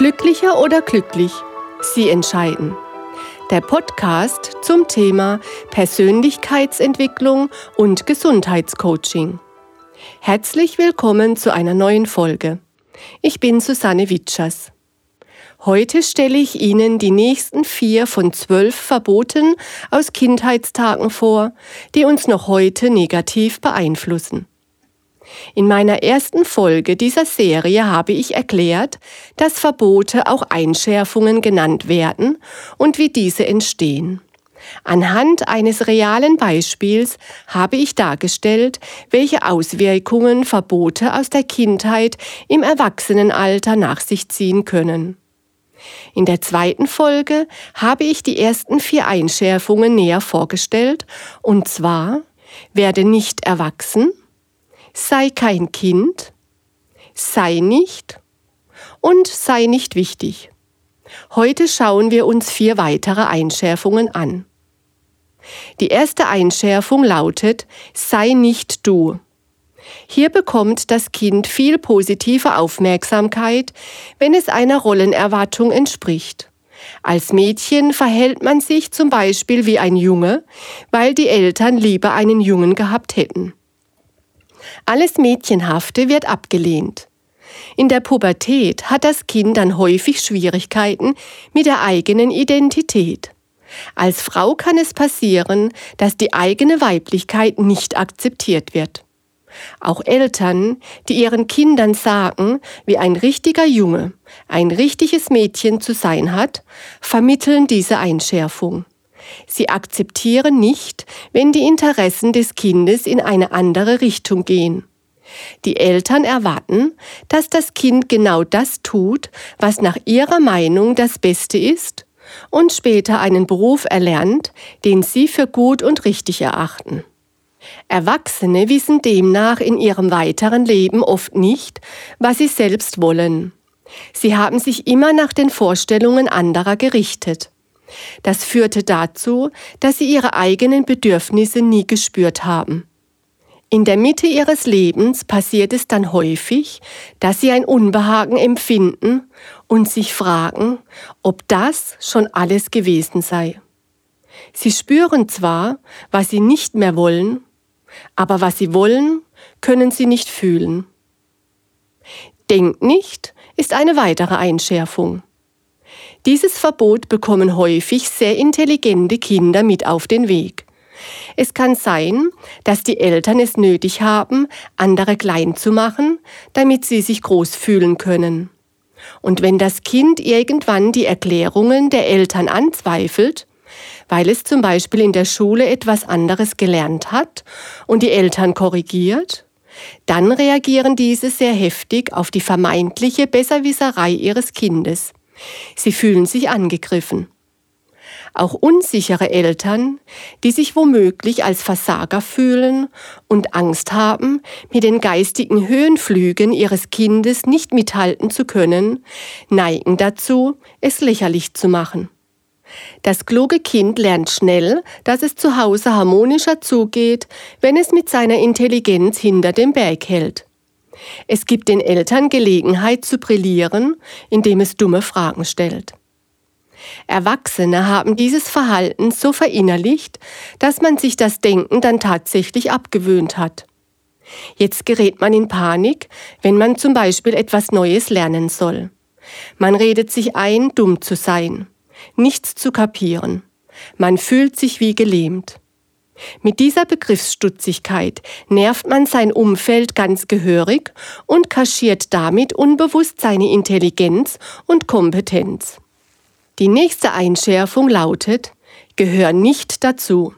Glücklicher oder glücklich? Sie entscheiden. Der Podcast zum Thema Persönlichkeitsentwicklung und Gesundheitscoaching. Herzlich willkommen zu einer neuen Folge. Ich bin Susanne Witschers. Heute stelle ich Ihnen die nächsten vier von zwölf Verboten aus Kindheitstagen vor, die uns noch heute negativ beeinflussen. In meiner ersten Folge dieser Serie habe ich erklärt, dass Verbote auch Einschärfungen genannt werden und wie diese entstehen. Anhand eines realen Beispiels habe ich dargestellt, welche Auswirkungen Verbote aus der Kindheit im Erwachsenenalter nach sich ziehen können. In der zweiten Folge habe ich die ersten vier Einschärfungen näher vorgestellt, und zwar werde nicht erwachsen, sei kein Kind, sei nicht und sei nicht wichtig. Heute schauen wir uns vier weitere Einschärfungen an. Die erste Einschärfung lautet, sei nicht du. Hier bekommt das Kind viel positive Aufmerksamkeit, wenn es einer Rollenerwartung entspricht. Als Mädchen verhält man sich zum Beispiel wie ein Junge, weil die Eltern lieber einen Jungen gehabt hätten. Alles Mädchenhafte wird abgelehnt. In der Pubertät hat das Kind dann häufig Schwierigkeiten mit der eigenen Identität. Als Frau kann es passieren, dass die eigene Weiblichkeit nicht akzeptiert wird. Auch Eltern, die ihren Kindern sagen, wie ein richtiger Junge, ein richtiges Mädchen zu sein hat, vermitteln diese Einschärfung. Sie akzeptieren nicht, wenn die Interessen des Kindes in eine andere Richtung gehen. Die Eltern erwarten, dass das Kind genau das tut, was nach ihrer Meinung das Beste ist und später einen Beruf erlernt, den sie für gut und richtig erachten. Erwachsene wissen demnach in ihrem weiteren Leben oft nicht, was sie selbst wollen. Sie haben sich immer nach den Vorstellungen anderer gerichtet. Das führte dazu, dass sie ihre eigenen Bedürfnisse nie gespürt haben. In der Mitte ihres Lebens passiert es dann häufig, dass sie ein Unbehagen empfinden und sich fragen, ob das schon alles gewesen sei. Sie spüren zwar, was sie nicht mehr wollen, aber was sie wollen, können sie nicht fühlen. Denk nicht ist eine weitere Einschärfung. Dieses Verbot bekommen häufig sehr intelligente Kinder mit auf den Weg. Es kann sein, dass die Eltern es nötig haben, andere klein zu machen, damit sie sich groß fühlen können. Und wenn das Kind irgendwann die Erklärungen der Eltern anzweifelt, weil es zum Beispiel in der Schule etwas anderes gelernt hat und die Eltern korrigiert, dann reagieren diese sehr heftig auf die vermeintliche Besserwisserei ihres Kindes. Sie fühlen sich angegriffen. Auch unsichere Eltern, die sich womöglich als Versager fühlen und Angst haben, mit den geistigen Höhenflügen ihres Kindes nicht mithalten zu können, neigen dazu, es lächerlich zu machen. Das kluge Kind lernt schnell, dass es zu Hause harmonischer zugeht, wenn es mit seiner Intelligenz hinter dem Berg hält. Es gibt den Eltern Gelegenheit zu brillieren, indem es dumme Fragen stellt. Erwachsene haben dieses Verhalten so verinnerlicht, dass man sich das Denken dann tatsächlich abgewöhnt hat. Jetzt gerät man in Panik, wenn man zum Beispiel etwas Neues lernen soll. Man redet sich ein, dumm zu sein, nichts zu kapieren. Man fühlt sich wie gelähmt. Mit dieser Begriffsstutzigkeit nervt man sein Umfeld ganz gehörig und kaschiert damit unbewusst seine Intelligenz und Kompetenz. Die nächste Einschärfung lautet, gehör nicht dazu.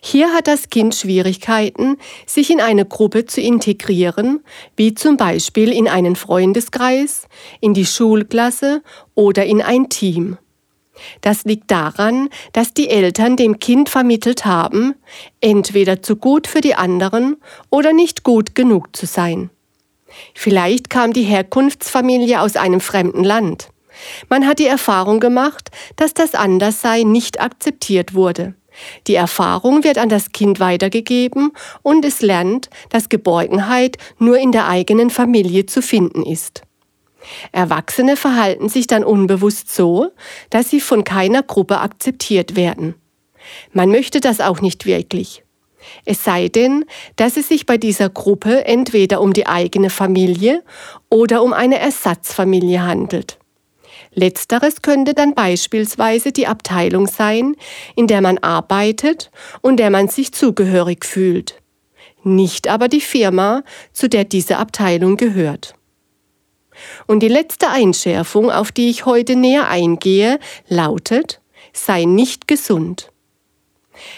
Hier hat das Kind Schwierigkeiten, sich in eine Gruppe zu integrieren, wie zum Beispiel in einen Freundeskreis, in die Schulklasse oder in ein Team. Das liegt daran, dass die Eltern dem Kind vermittelt haben, entweder zu gut für die anderen oder nicht gut genug zu sein. Vielleicht kam die Herkunftsfamilie aus einem fremden Land. Man hat die Erfahrung gemacht, dass das Anderssein nicht akzeptiert wurde. Die Erfahrung wird an das Kind weitergegeben und es lernt, dass Geborgenheit nur in der eigenen Familie zu finden ist. Erwachsene verhalten sich dann unbewusst so, dass sie von keiner Gruppe akzeptiert werden. Man möchte das auch nicht wirklich. Es sei denn, dass es sich bei dieser Gruppe entweder um die eigene Familie oder um eine Ersatzfamilie handelt. Letzteres könnte dann beispielsweise die Abteilung sein, in der man arbeitet und der man sich zugehörig fühlt, nicht aber die Firma, zu der diese Abteilung gehört. Und die letzte Einschärfung, auf die ich heute näher eingehe, lautet, sei nicht gesund.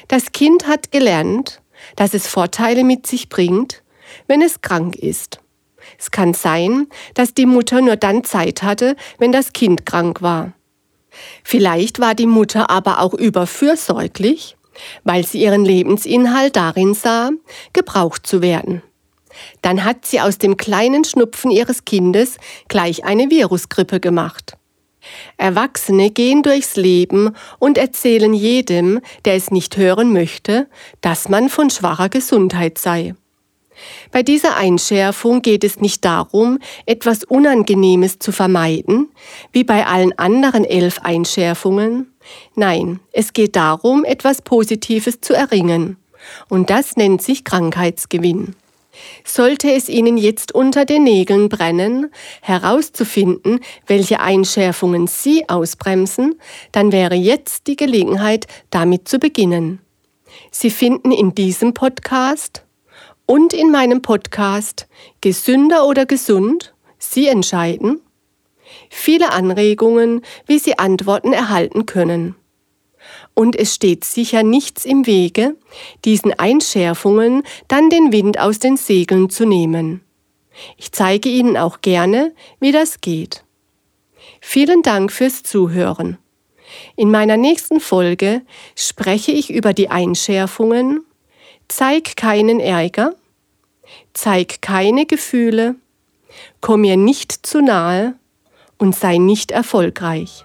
Das Kind hat gelernt, dass es Vorteile mit sich bringt, wenn es krank ist. Es kann sein, dass die Mutter nur dann Zeit hatte, wenn das Kind krank war. Vielleicht war die Mutter aber auch überfürsorglich, weil sie ihren Lebensinhalt darin sah, gebraucht zu werden. Dann hat sie aus dem kleinen Schnupfen ihres Kindes gleich eine Virusgrippe gemacht. Erwachsene gehen durchs Leben und erzählen jedem, der es nicht hören möchte, dass man von schwacher Gesundheit sei. Bei dieser Einschärfung geht es nicht darum, etwas Unangenehmes zu vermeiden, wie bei allen anderen elf Einschärfungen. Nein, es geht darum, etwas Positives zu erringen. Und das nennt sich Krankheitsgewinn. Sollte es Ihnen jetzt unter den Nägeln brennen, herauszufinden, welche Einschärfungen Sie ausbremsen, dann wäre jetzt die Gelegenheit, damit zu beginnen. Sie finden in diesem Podcast und in meinem Podcast Gesünder oder gesund, Sie entscheiden, viele Anregungen, wie Sie Antworten erhalten können und es steht sicher nichts im Wege, diesen Einschärfungen dann den Wind aus den Segeln zu nehmen. Ich zeige Ihnen auch gerne, wie das geht. Vielen Dank fürs Zuhören. In meiner nächsten Folge spreche ich über die Einschärfungen, zeig keinen Ärger, zeig keine Gefühle, komm mir nicht zu nahe und sei nicht erfolgreich.